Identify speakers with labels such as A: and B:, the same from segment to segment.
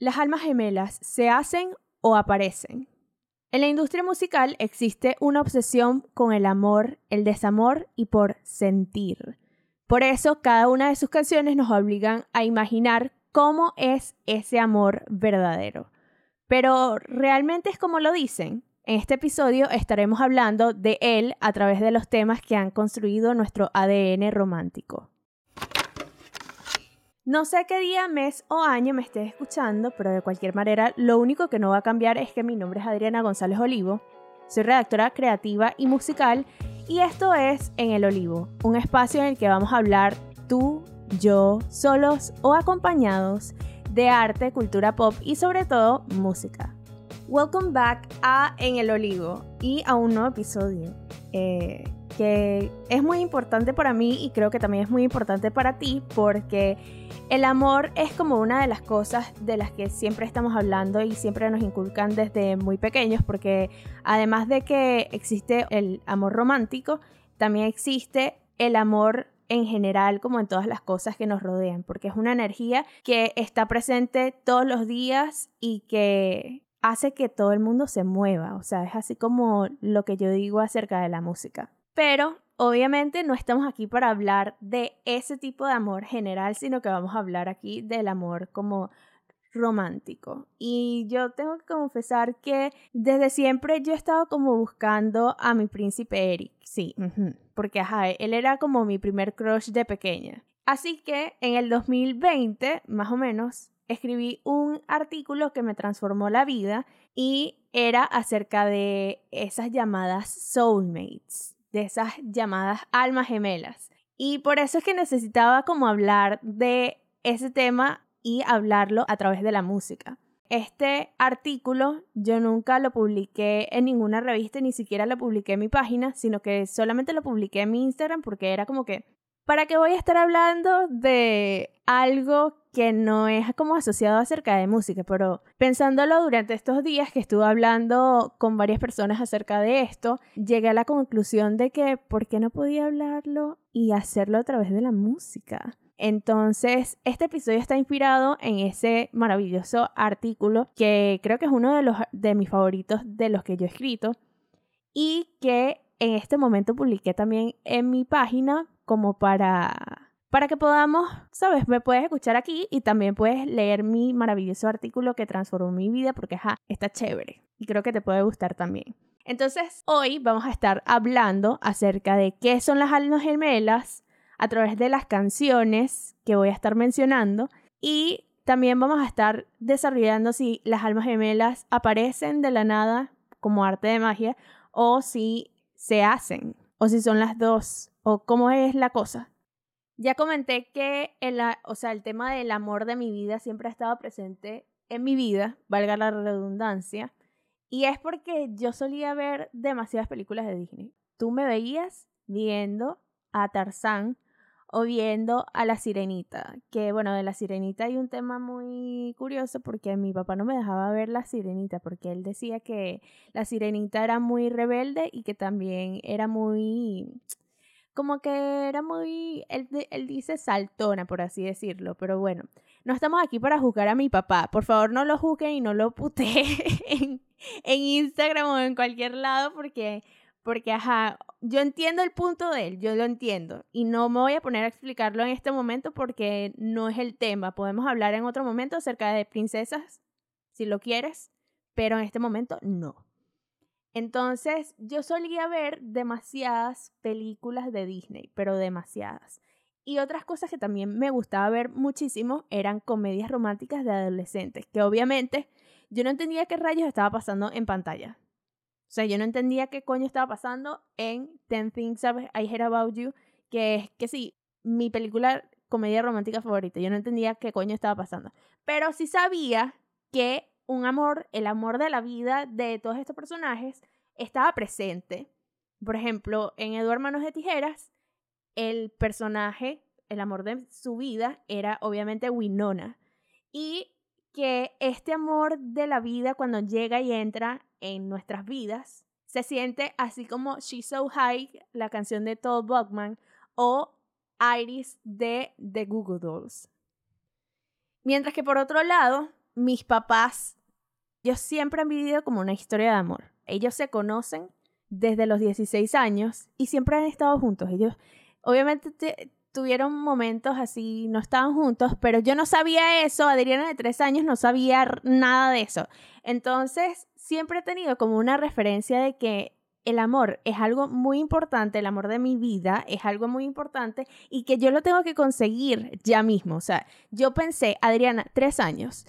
A: Las almas gemelas se hacen o aparecen. En la industria musical existe una obsesión con el amor, el desamor y por sentir. Por eso cada una de sus canciones nos obligan a imaginar cómo es ese amor verdadero. Pero ¿realmente es como lo dicen? En este episodio estaremos hablando de él a través de los temas que han construido nuestro ADN romántico. No sé qué día, mes o año me estés escuchando, pero de cualquier manera, lo único que no va a cambiar es que mi nombre es Adriana González Olivo. Soy redactora creativa y musical y esto es En el Olivo, un espacio en el que vamos a hablar tú, yo, solos o acompañados de arte, cultura pop y sobre todo música. Welcome back a En el Olivo y a un nuevo episodio. Eh, que es muy importante para mí y creo que también es muy importante para ti porque el amor es como una de las cosas de las que siempre estamos hablando y siempre nos inculcan desde muy pequeños porque además de que existe el amor romántico, también existe el amor en general como en todas las cosas que nos rodean, porque es una energía que está presente todos los días y que hace que todo el mundo se mueva, o sea, es así como lo que yo digo acerca de la música. Pero obviamente no estamos aquí para hablar de ese tipo de amor general, sino que vamos a hablar aquí del amor como romántico. Y yo tengo que confesar que desde siempre yo he estado como buscando a mi príncipe Eric. Sí, porque ajá, él era como mi primer crush de pequeña. Así que en el 2020, más o menos, escribí un artículo que me transformó la vida y era acerca de esas llamadas soulmates de esas llamadas almas gemelas. Y por eso es que necesitaba como hablar de ese tema y hablarlo a través de la música. Este artículo yo nunca lo publiqué en ninguna revista, ni siquiera lo publiqué en mi página, sino que solamente lo publiqué en mi Instagram porque era como que ¿Para qué voy a estar hablando de algo que no es como asociado acerca de música? Pero pensándolo durante estos días que estuve hablando con varias personas acerca de esto, llegué a la conclusión de que ¿por qué no podía hablarlo y hacerlo a través de la música? Entonces, este episodio está inspirado en ese maravilloso artículo que creo que es uno de, los, de mis favoritos de los que yo he escrito y que en este momento publiqué también en mi página como para para que podamos, sabes, me puedes escuchar aquí y también puedes leer mi maravilloso artículo que transformó mi vida porque ajá, está chévere y creo que te puede gustar también. Entonces, hoy vamos a estar hablando acerca de qué son las almas gemelas a través de las canciones que voy a estar mencionando y también vamos a estar desarrollando si las almas gemelas aparecen de la nada como arte de magia o si se hacen o si son las dos o cómo es la cosa. Ya comenté que el, o sea, el tema del amor de mi vida siempre ha estado presente en mi vida, valga la redundancia, y es porque yo solía ver demasiadas películas de Disney. Tú me veías viendo a Tarzán o viendo a la sirenita, que bueno, de la sirenita hay un tema muy curioso porque mi papá no me dejaba ver la sirenita porque él decía que la sirenita era muy rebelde y que también era muy como que era muy, él, dice saltona, por así decirlo, pero bueno, no estamos aquí para juzgar a mi papá. Por favor, no lo juzguen y no lo puteen en, en Instagram o en cualquier lado porque, porque, ajá, yo entiendo el punto de él, yo lo entiendo y no me voy a poner a explicarlo en este momento porque no es el tema. Podemos hablar en otro momento acerca de princesas, si lo quieres, pero en este momento no. Entonces, yo solía ver demasiadas películas de Disney, pero demasiadas. Y otras cosas que también me gustaba ver muchísimo eran comedias románticas de adolescentes, que obviamente yo no entendía qué rayos estaba pasando en pantalla. O sea, yo no entendía qué coño estaba pasando en Ten Things I Heard About You, que es que sí, mi película comedia romántica favorita. Yo no entendía qué coño estaba pasando. Pero sí sabía que un amor, el amor de la vida de todos estos personajes estaba presente. Por ejemplo, en Eduardo Manos de Tijeras, el personaje, el amor de su vida era obviamente Winona. Y que este amor de la vida cuando llega y entra en nuestras vidas se siente así como She's So High, la canción de Todd Buckman, o Iris de The Google Dolls. Mientras que por otro lado, mis papás, ellos siempre han vivido como una historia de amor. Ellos se conocen desde los 16 años y siempre han estado juntos. Ellos, obviamente, tuvieron momentos así, no estaban juntos, pero yo no sabía eso. Adriana de tres años no sabía nada de eso. Entonces, siempre he tenido como una referencia de que el amor es algo muy importante, el amor de mi vida es algo muy importante y que yo lo tengo que conseguir ya mismo. O sea, yo pensé, Adriana, tres años,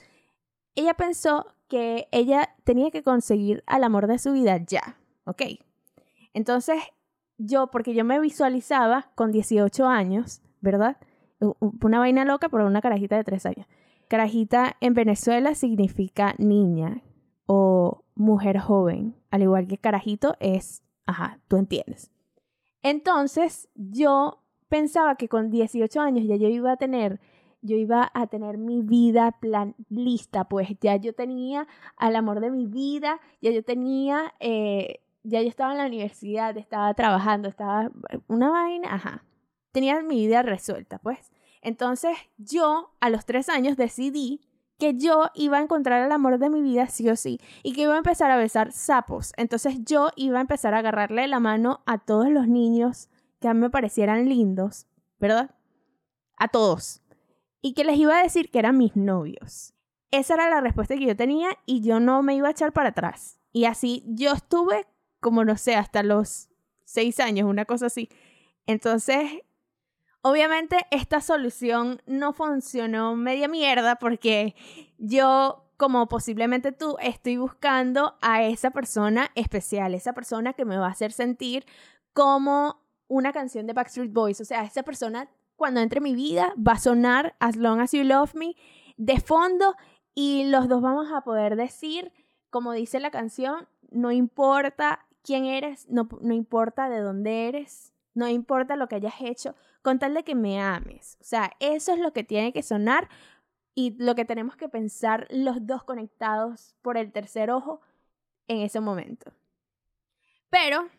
A: ella pensó que ella tenía que conseguir al amor de su vida ya, ¿ok? Entonces, yo, porque yo me visualizaba con 18 años, ¿verdad? Una vaina loca por una carajita de tres años. Carajita en Venezuela significa niña o mujer joven, al igual que carajito es, ajá, tú entiendes. Entonces, yo pensaba que con 18 años ya yo iba a tener, yo iba a tener mi vida plan lista, pues ya yo tenía al amor de mi vida, ya yo tenía, eh, ya yo estaba en la universidad, estaba trabajando, estaba una vaina, ajá, tenía mi vida resuelta, pues. Entonces, yo a los tres años decidí que yo iba a encontrar el amor de mi vida sí o sí y que iba a empezar a besar sapos. Entonces yo iba a empezar a agarrarle la mano a todos los niños que a mí me parecieran lindos, ¿verdad? A todos. Y que les iba a decir que eran mis novios. Esa era la respuesta que yo tenía y yo no me iba a echar para atrás. Y así yo estuve como no sé, hasta los seis años, una cosa así. Entonces, Obviamente esta solución no funcionó media mierda porque yo, como posiblemente tú, estoy buscando a esa persona especial, esa persona que me va a hacer sentir como una canción de Backstreet Boys. O sea, esa persona cuando entre en mi vida va a sonar As Long As You Love Me de fondo y los dos vamos a poder decir, como dice la canción, no importa quién eres, no, no importa de dónde eres, no importa lo que hayas hecho, con tal de que me ames. O sea, eso es lo que tiene que sonar y lo que tenemos que pensar los dos conectados por el tercer ojo en ese momento. Pero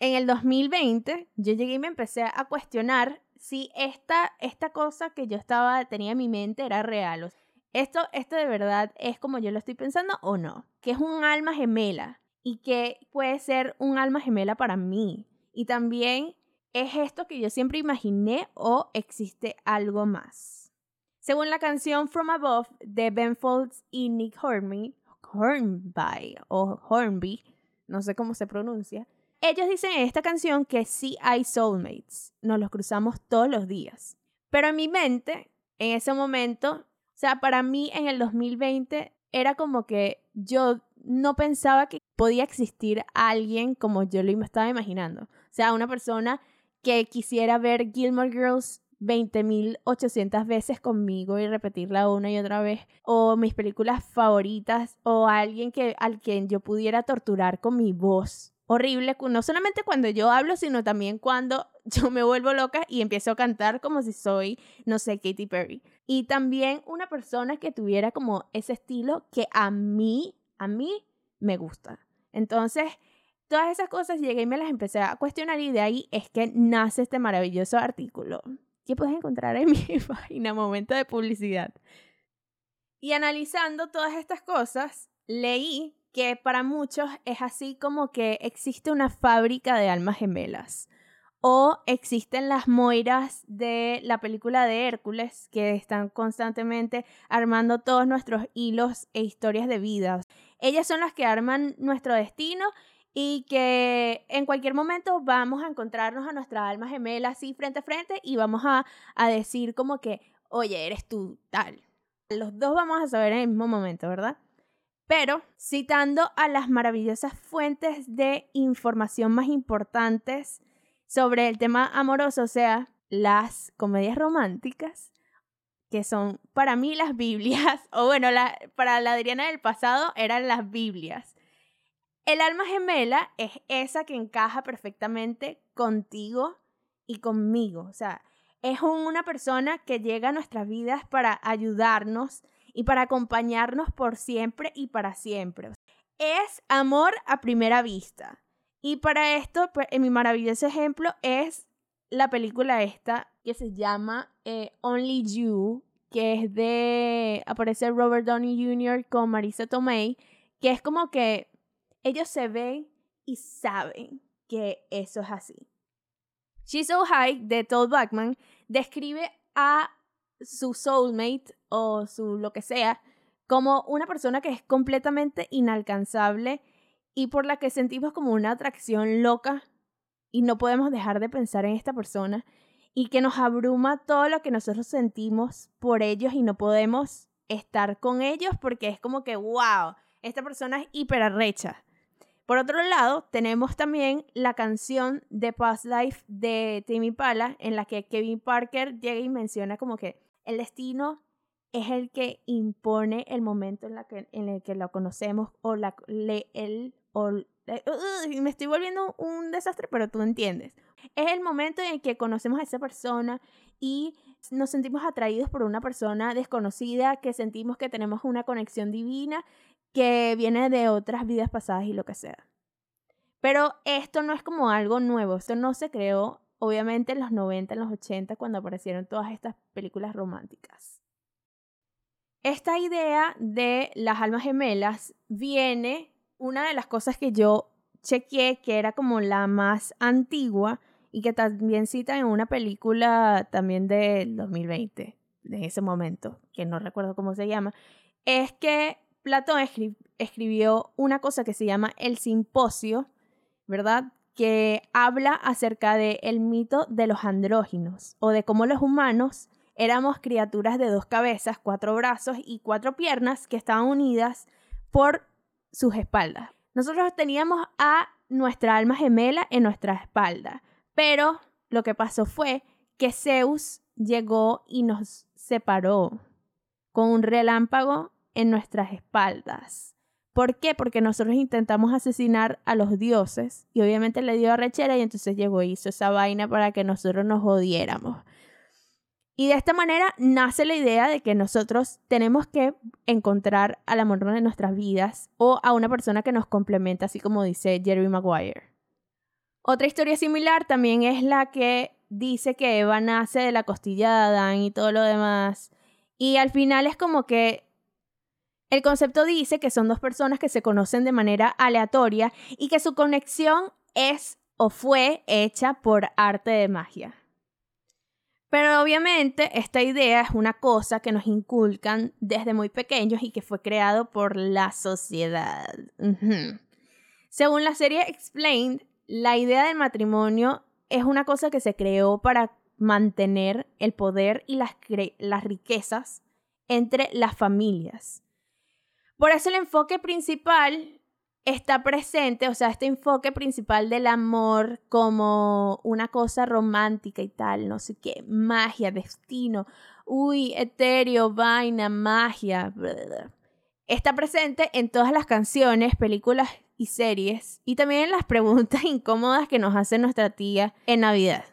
A: en el 2020 yo llegué y me empecé a cuestionar si esta, esta cosa que yo estaba, tenía en mi mente era real. esto, esto de verdad es como yo lo estoy pensando o no. Que es un alma gemela y que puede ser un alma gemela para mí. Y también ¿Es esto que yo siempre imaginé o existe algo más? Según la canción From Above de Ben Folds y Nick Hornby, Hornby o Hornby, no sé cómo se pronuncia, ellos dicen en esta canción que sí hay soulmates, nos los cruzamos todos los días. Pero en mi mente, en ese momento, o sea, para mí en el 2020 era como que yo no pensaba que podía existir alguien como yo lo estaba imaginando. O sea, una persona que quisiera ver Gilmore Girls 20.800 veces conmigo y repetirla una y otra vez, o mis películas favoritas, o alguien que, al quien yo pudiera torturar con mi voz horrible, no solamente cuando yo hablo, sino también cuando yo me vuelvo loca y empiezo a cantar como si soy, no sé, Katy Perry. Y también una persona que tuviera como ese estilo que a mí, a mí me gusta. Entonces, Todas esas cosas llegué y me las empecé a cuestionar y de ahí es que nace este maravilloso artículo que puedes encontrar en mi página Momento de Publicidad. Y analizando todas estas cosas, leí que para muchos es así como que existe una fábrica de almas gemelas o existen las moiras de la película de Hércules que están constantemente armando todos nuestros hilos e historias de vida. Ellas son las que arman nuestro destino y que en cualquier momento vamos a encontrarnos a nuestra alma gemela así frente a frente y vamos a, a decir como que, oye, eres tú tal. Los dos vamos a saber en el mismo momento, ¿verdad? Pero citando a las maravillosas fuentes de información más importantes sobre el tema amoroso, o sea, las comedias románticas, que son para mí las Biblias, o bueno, para la Adriana del pasado eran las Biblias. El alma gemela es esa que encaja perfectamente contigo y conmigo. O sea, es una persona que llega a nuestras vidas para ayudarnos y para acompañarnos por siempre y para siempre. Es amor a primera vista. Y para esto, pues, mi maravilloso ejemplo es la película esta que se llama eh, Only You, que es de, aparece Robert Downey Jr. con Marisa Tomei, que es como que ellos se ven y saben que eso es así. She's So High de Todd Bachman describe a su soulmate o su lo que sea como una persona que es completamente inalcanzable y por la que sentimos como una atracción loca y no podemos dejar de pensar en esta persona y que nos abruma todo lo que nosotros sentimos por ellos y no podemos estar con ellos porque es como que, wow, esta persona es hiper arrecha. Por otro lado, tenemos también la canción de Past Life de Timmy Pala, en la que Kevin Parker llega y menciona como que el destino es el que impone el momento en, la que, en el que lo conocemos o la, le, él o me estoy volviendo un desastre, pero tú entiendes. Es el momento en el que conocemos a esa persona y nos sentimos atraídos por una persona desconocida, que sentimos que tenemos una conexión divina que viene de otras vidas pasadas y lo que sea. Pero esto no es como algo nuevo, esto no se creó obviamente en los 90, en los 80, cuando aparecieron todas estas películas románticas. Esta idea de las almas gemelas viene, una de las cosas que yo chequeé, que era como la más antigua y que también cita en una película también del 2020, de ese momento, que no recuerdo cómo se llama, es que Platón escribió una cosa que se llama el simposio, ¿verdad? Que habla acerca del el mito de los andróginos o de cómo los humanos éramos criaturas de dos cabezas, cuatro brazos y cuatro piernas que estaban unidas por sus espaldas. Nosotros teníamos a nuestra alma gemela en nuestra espalda, pero lo que pasó fue que Zeus llegó y nos separó con un relámpago en nuestras espaldas. ¿Por qué? Porque nosotros intentamos asesinar a los dioses y obviamente le dio arrechera y entonces llegó y hizo esa vaina para que nosotros nos odiéramos. Y de esta manera nace la idea de que nosotros tenemos que encontrar al amor de nuestras vidas o a una persona que nos complementa, así como dice Jeremy Maguire. Otra historia similar también es la que dice que Eva nace de la costilla de Adán y todo lo demás. Y al final es como que el concepto dice que son dos personas que se conocen de manera aleatoria y que su conexión es o fue hecha por arte de magia. Pero obviamente esta idea es una cosa que nos inculcan desde muy pequeños y que fue creado por la sociedad. Según la serie Explained, la idea del matrimonio es una cosa que se creó para mantener el poder y las, las riquezas entre las familias. Por eso el enfoque principal está presente, o sea, este enfoque principal del amor como una cosa romántica y tal, no sé qué, magia, destino, uy, etéreo, vaina, magia, está presente en todas las canciones, películas y series, y también en las preguntas incómodas que nos hace nuestra tía en Navidad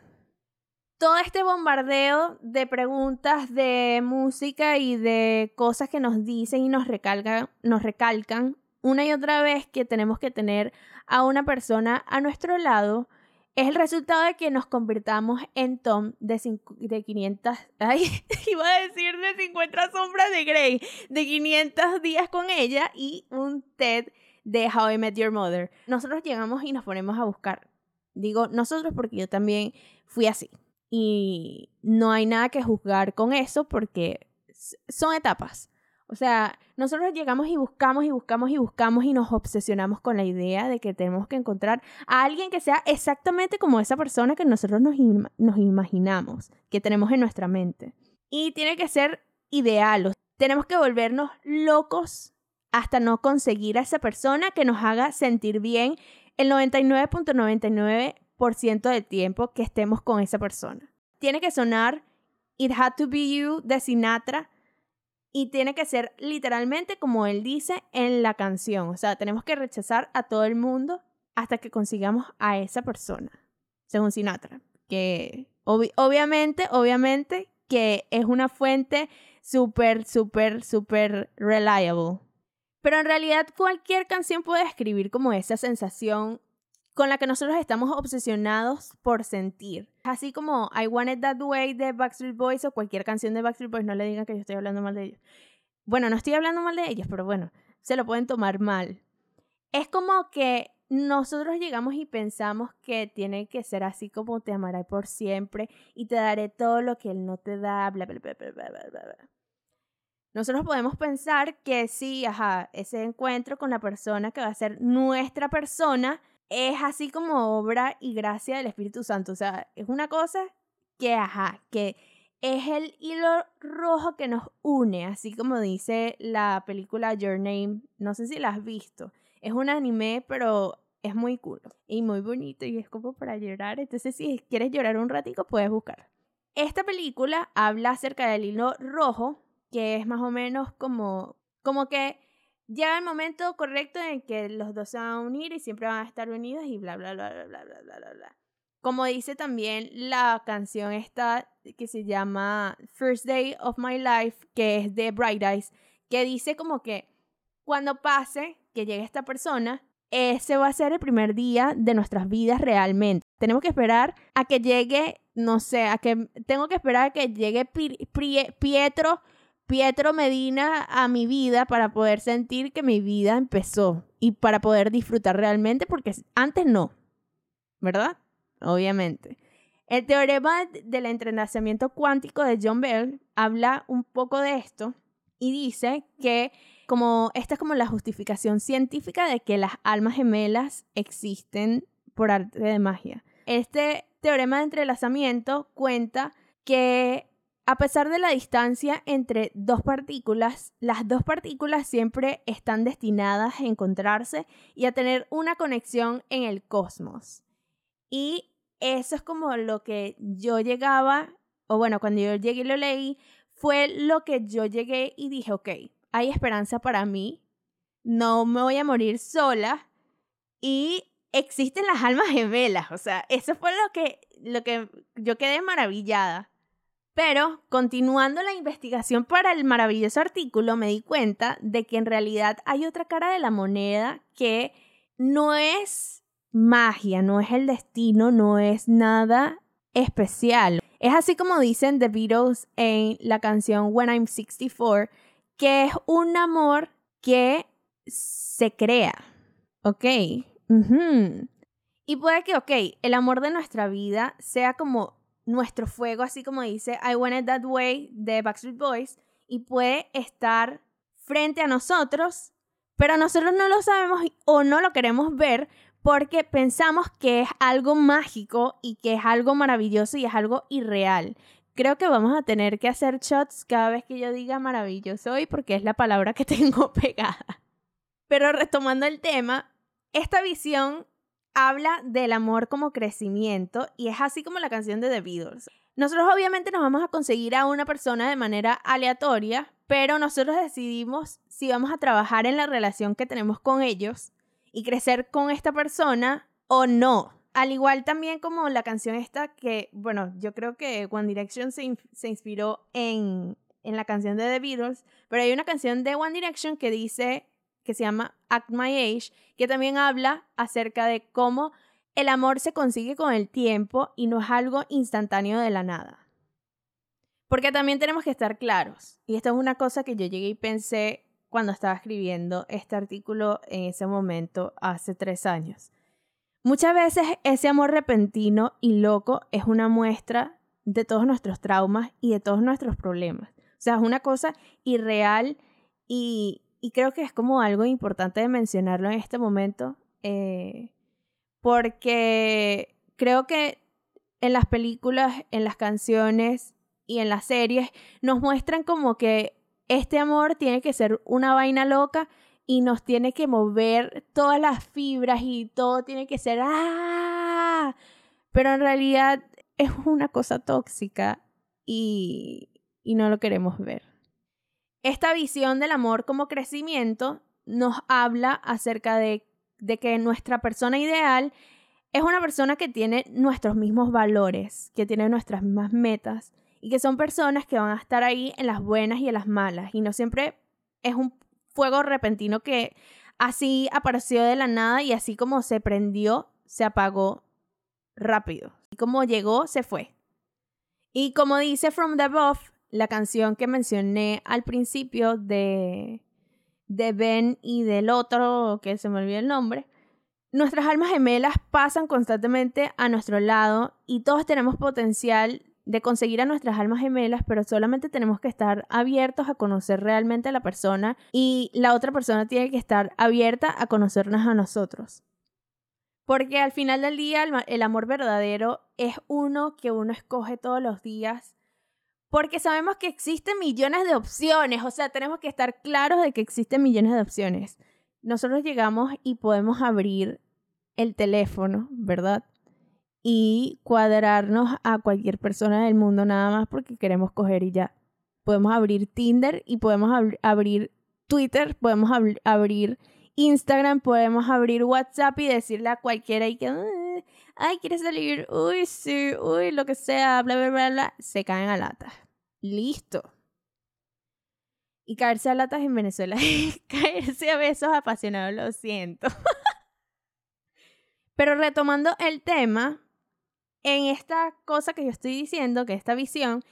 A: todo este bombardeo de preguntas, de música y de cosas que nos dicen y nos recalcan, nos recalcan una y otra vez que tenemos que tener a una persona a nuestro lado, es el resultado de que nos convirtamos en Tom de, de 500, ay, iba a decir de 50 sombras de Grey, de 500 días con ella y un Ted de How I Met Your Mother. Nosotros llegamos y nos ponemos a buscar. Digo nosotros porque yo también fui así y no hay nada que juzgar con eso porque son etapas. O sea, nosotros llegamos y buscamos y buscamos y buscamos y nos obsesionamos con la idea de que tenemos que encontrar a alguien que sea exactamente como esa persona que nosotros nos, imaginamos, que tenemos en nuestra mente. Y tiene que ser ideal. Tenemos que volvernos locos hasta no conseguir a esa persona que nos haga sentir bien el 99.99 ciento del tiempo que estemos con esa persona. Tiene que sonar It Had to Be You de Sinatra y tiene que ser literalmente como él dice en la canción. O sea, tenemos que rechazar a todo el mundo hasta que consigamos a esa persona, según Sinatra. Que obviamente, obviamente que es una fuente súper, súper, súper reliable. Pero en realidad cualquier canción puede escribir como esa sensación con la que nosotros estamos obsesionados por sentir. Así como I Want It That Way de Backstreet Boys o cualquier canción de Backstreet Boys, no le digan que yo estoy hablando mal de ellos. Bueno, no estoy hablando mal de ellos, pero bueno, se lo pueden tomar mal. Es como que nosotros llegamos y pensamos que tiene que ser así como te amaré por siempre y te daré todo lo que él no te da, bla, bla, bla, bla, bla, bla, bla. Nosotros podemos pensar que sí, ajá, ese encuentro con la persona que va a ser nuestra persona es así como obra y gracia del Espíritu Santo. O sea, es una cosa que, ajá, que es el hilo rojo que nos une, así como dice la película Your Name. No sé si la has visto. Es un anime, pero es muy cool y muy bonito y es como para llorar. Entonces, si quieres llorar un ratico, puedes buscar. Esta película habla acerca del hilo rojo, que es más o menos como, como que llega el momento correcto en que los dos se van a unir y siempre van a estar unidos y bla, bla, bla, bla, bla, bla, bla, bla. Como dice también la canción esta que se llama First Day of My Life, que es de Bright Eyes, que dice como que cuando pase que llegue esta persona, ese va a ser el primer día de nuestras vidas realmente. Tenemos que esperar a que llegue, no sé, a que tengo que esperar a que llegue Pietro Pietro Medina a mi vida para poder sentir que mi vida empezó y para poder disfrutar realmente, porque antes no, ¿verdad? Obviamente. El teorema del entrenamiento cuántico de John Bell habla un poco de esto y dice que como esta es como la justificación científica de que las almas gemelas existen por arte de magia. Este teorema de entrelazamiento cuenta que a pesar de la distancia entre dos partículas, las dos partículas siempre están destinadas a encontrarse y a tener una conexión en el cosmos. Y eso es como lo que yo llegaba, o bueno, cuando yo llegué y lo leí, fue lo que yo llegué y dije, ok, hay esperanza para mí, no me voy a morir sola y existen las almas gemelas, o sea, eso fue lo que, lo que yo quedé maravillada. Pero continuando la investigación para el maravilloso artículo, me di cuenta de que en realidad hay otra cara de la moneda que no es magia, no es el destino, no es nada especial. Es así como dicen The Beatles en la canción When I'm 64, que es un amor que se crea, ¿ok? Y puede que, ok, el amor de nuestra vida sea como nuestro fuego, así como dice I Want It That Way de Backstreet Boys, y puede estar frente a nosotros, pero nosotros no lo sabemos o no lo queremos ver porque pensamos que es algo mágico y que es algo maravilloso y es algo irreal. Creo que vamos a tener que hacer shots cada vez que yo diga maravilloso hoy porque es la palabra que tengo pegada. Pero retomando el tema, esta visión habla del amor como crecimiento y es así como la canción de The Beatles. Nosotros obviamente nos vamos a conseguir a una persona de manera aleatoria, pero nosotros decidimos si vamos a trabajar en la relación que tenemos con ellos y crecer con esta persona o no. Al igual también como la canción esta que, bueno, yo creo que One Direction se, se inspiró en, en la canción de The Beatles, pero hay una canción de One Direction que dice que se llama Act My Age, que también habla acerca de cómo el amor se consigue con el tiempo y no es algo instantáneo de la nada. Porque también tenemos que estar claros, y esta es una cosa que yo llegué y pensé cuando estaba escribiendo este artículo en ese momento, hace tres años. Muchas veces ese amor repentino y loco es una muestra de todos nuestros traumas y de todos nuestros problemas. O sea, es una cosa irreal y, y creo que es como algo importante de mencionarlo en este momento, eh, porque creo que en las películas, en las canciones y en las series nos muestran como que este amor tiene que ser una vaina loca y nos tiene que mover todas las fibras y todo tiene que ser ¡ah! Pero en realidad es una cosa tóxica y, y no lo queremos ver. Esta visión del amor como crecimiento nos habla acerca de, que nuestra persona ideal es una persona que tiene nuestros mismos valores, que tiene nuestras mismas metas y que son personas que van a estar ahí en las buenas y en las malas y no siempre es un fuego repentino que así apareció de la nada y así como se prendió, se apagó rápido. Y como llegó, se fue. Y como dice From the Above, la canción que mencioné al principio de, de Ben y del otro, que se me olvidó el nombre, nuestras almas gemelas pasan constantemente a nuestro lado y todos tenemos potencial de conseguir a nuestras almas gemelas, pero solamente tenemos que estar abiertos a conocer realmente a la persona y la otra persona tiene que estar abierta a conocernos a nosotros. Porque al final del día el amor verdadero es uno que uno escoge todos los días. Porque sabemos que existen millones de opciones, o sea, tenemos que estar claros de que existen millones de opciones. Nosotros llegamos y podemos abrir el teléfono, ¿verdad? Y cuadrarnos a cualquier persona del mundo nada más porque queremos coger y ya. Podemos abrir Tinder y podemos abrir Twitter, podemos abrir Instagram, podemos abrir WhatsApp y decirle a cualquiera y que, ay, ¿quieres salir? Uy, sí, uy, lo que sea, bla, bla, bla, bla. Se caen a latas. Listo. Y caerse a latas en Venezuela caerse a besos apasionados, lo siento. Pero retomando el tema, en esta cosa que yo estoy diciendo, que esta visión,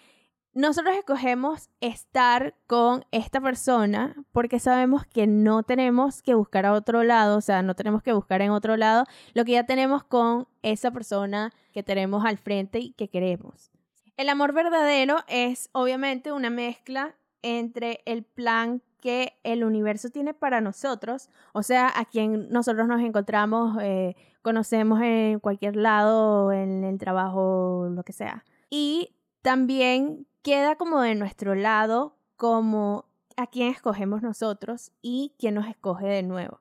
A: nosotros escogemos estar con esta persona porque sabemos que no tenemos que buscar a otro lado, o sea, no tenemos que buscar en otro lado lo que ya tenemos con esa persona que tenemos al frente y que queremos. El amor verdadero es obviamente una mezcla entre el plan que el universo tiene para nosotros, o sea, a quien nosotros nos encontramos, eh, conocemos en cualquier lado, en el trabajo, lo que sea. Y también queda como de nuestro lado como a quién escogemos nosotros y quién nos escoge de nuevo.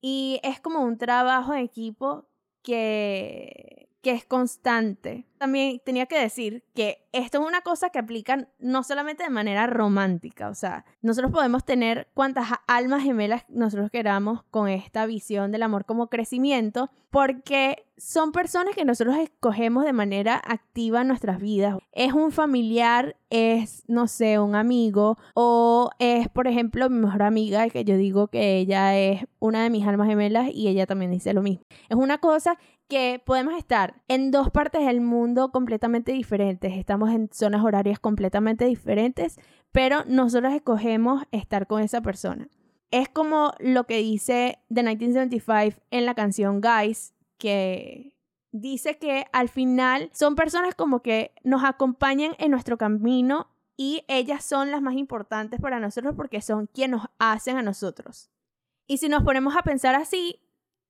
A: Y es como un trabajo en equipo que que es constante. También tenía que decir que esto es una cosa que aplican no solamente de manera romántica, o sea, nosotros podemos tener cuantas almas gemelas nosotros queramos con esta visión del amor como crecimiento, porque son personas que nosotros escogemos de manera activa en nuestras vidas. Es un familiar, es, no sé, un amigo, o es, por ejemplo, mi mejor amiga, que yo digo que ella es una de mis almas gemelas y ella también dice lo mismo. Es una cosa que podemos estar en dos partes del mundo completamente diferentes, estamos en zonas horarias completamente diferentes, pero nosotros escogemos estar con esa persona. Es como lo que dice The 1975 en la canción Guys, que dice que al final son personas como que nos acompañan en nuestro camino y ellas son las más importantes para nosotros porque son quienes nos hacen a nosotros. Y si nos ponemos a pensar así,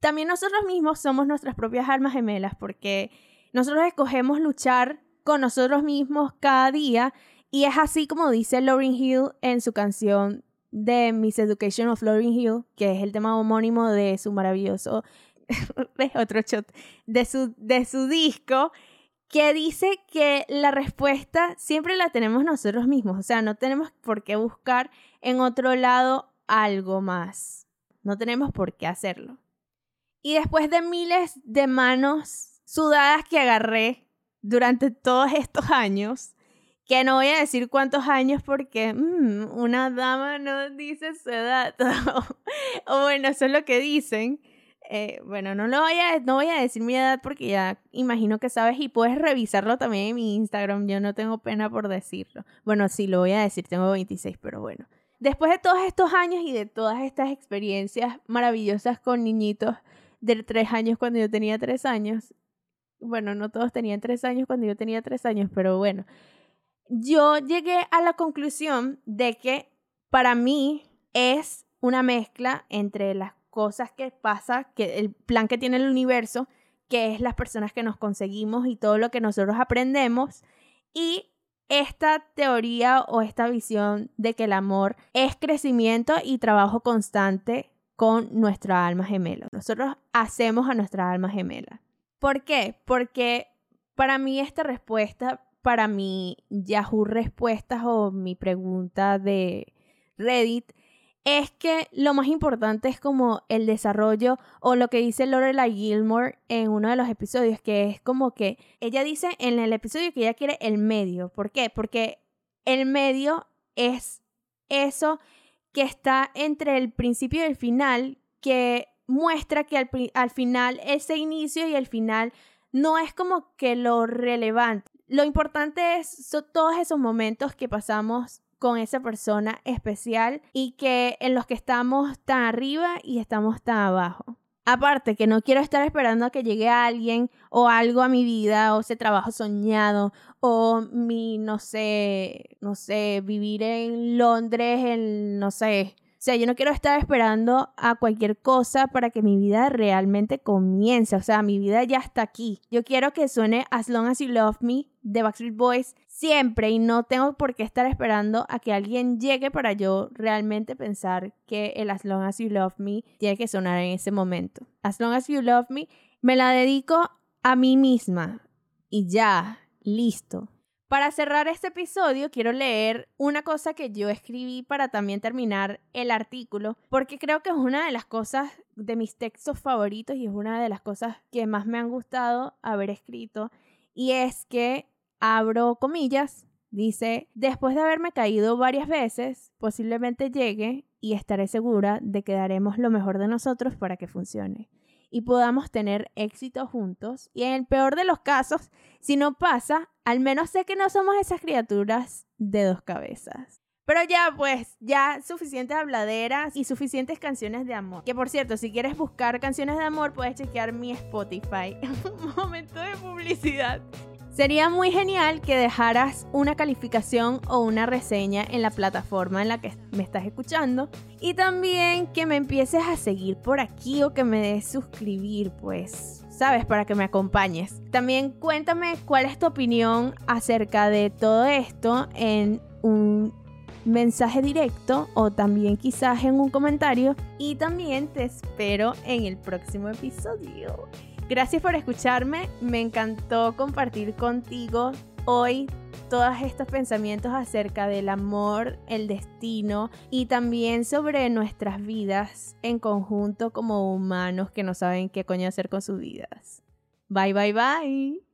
A: también nosotros mismos somos nuestras propias almas gemelas porque nosotros escogemos luchar con nosotros mismos cada día y es así como dice Lauryn Hill en su canción de Miss Education of Lauryn Hill, que es el tema homónimo de su maravilloso, otro shot, de su, de su disco, que dice que la respuesta siempre la tenemos nosotros mismos, o sea, no tenemos por qué buscar en otro lado algo más, no tenemos por qué hacerlo. Y después de miles de manos sudadas que agarré durante todos estos años, que no voy a decir cuántos años porque mm, una dama no dice su edad, o bueno, eso es lo que dicen. Eh, bueno, no, lo voy a, no voy a decir mi edad porque ya imagino que sabes y puedes revisarlo también en mi Instagram, yo no tengo pena por decirlo. Bueno, sí, lo voy a decir, tengo 26, pero bueno. Después de todos estos años y de todas estas experiencias maravillosas con niñitos, de tres años cuando yo tenía tres años. Bueno, no todos tenían tres años cuando yo tenía tres años, pero bueno. Yo llegué a la conclusión de que para mí es una mezcla entre las cosas que pasa, que el plan que tiene el universo, que es las personas que nos conseguimos y todo lo que nosotros aprendemos, y esta teoría o esta visión de que el amor es crecimiento y trabajo constante con nuestra alma gemela. Nosotros hacemos a nuestra alma gemela. ¿Por qué? Porque para mí esta respuesta, para mi Yahoo Respuestas o mi pregunta de Reddit, es que lo más importante es como el desarrollo o lo que dice Lorelai Gilmore en uno de los episodios, que es como que ella dice en el episodio que ella quiere el medio. ¿Por qué? Porque el medio es eso que está entre el principio y el final, que muestra que al, final ese inicio y el final no es como que lo relevante. Lo importante son todos esos momentos que pasamos con esa persona especial y que en los que estamos tan arriba y estamos tan abajo. Aparte que no quiero estar esperando a que llegue alguien o algo a mi vida o ese trabajo soñado o mi, no sé, no sé, vivir en Londres, en, no sé, o sea, yo no quiero estar esperando a cualquier cosa para que mi vida realmente comience. O sea, mi vida ya está aquí. Yo quiero que suene As Long As You Love Me de Backstreet Boys siempre y no tengo por qué estar esperando a que alguien llegue para yo realmente pensar que el As Long As You Love Me tiene que sonar en ese momento. As Long As You Love Me me la dedico a mí misma y ya, listo. Para cerrar este episodio, quiero leer una cosa que yo escribí para también terminar el artículo, porque creo que es una de las cosas de mis textos favoritos y es una de las cosas que más me han gustado haber escrito, y es que, abro comillas, dice, después de haberme caído varias veces, posiblemente llegue y estaré segura de que daremos lo mejor de nosotros para que funcione y podamos tener éxito juntos. Y en el peor de los casos, si no pasa, al menos sé que no somos esas criaturas de dos cabezas. Pero ya, pues, ya suficientes habladeras y suficientes canciones de amor. Que por cierto, si quieres buscar canciones de amor, puedes chequear mi Spotify. Un momento de publicidad. Sería muy genial que dejaras una calificación o una reseña en la plataforma en la que me estás escuchando y también que me empieces a seguir por aquí o que me des suscribir, pues, sabes, para que me acompañes. También cuéntame cuál es tu opinión acerca de todo esto en un mensaje directo o también quizás en un comentario y también te espero en el próximo episodio. Gracias por escucharme, me encantó compartir contigo hoy todos estos pensamientos acerca del amor, el destino y también sobre nuestras vidas en conjunto como humanos que no saben qué coño hacer con sus vidas. Bye, bye, bye.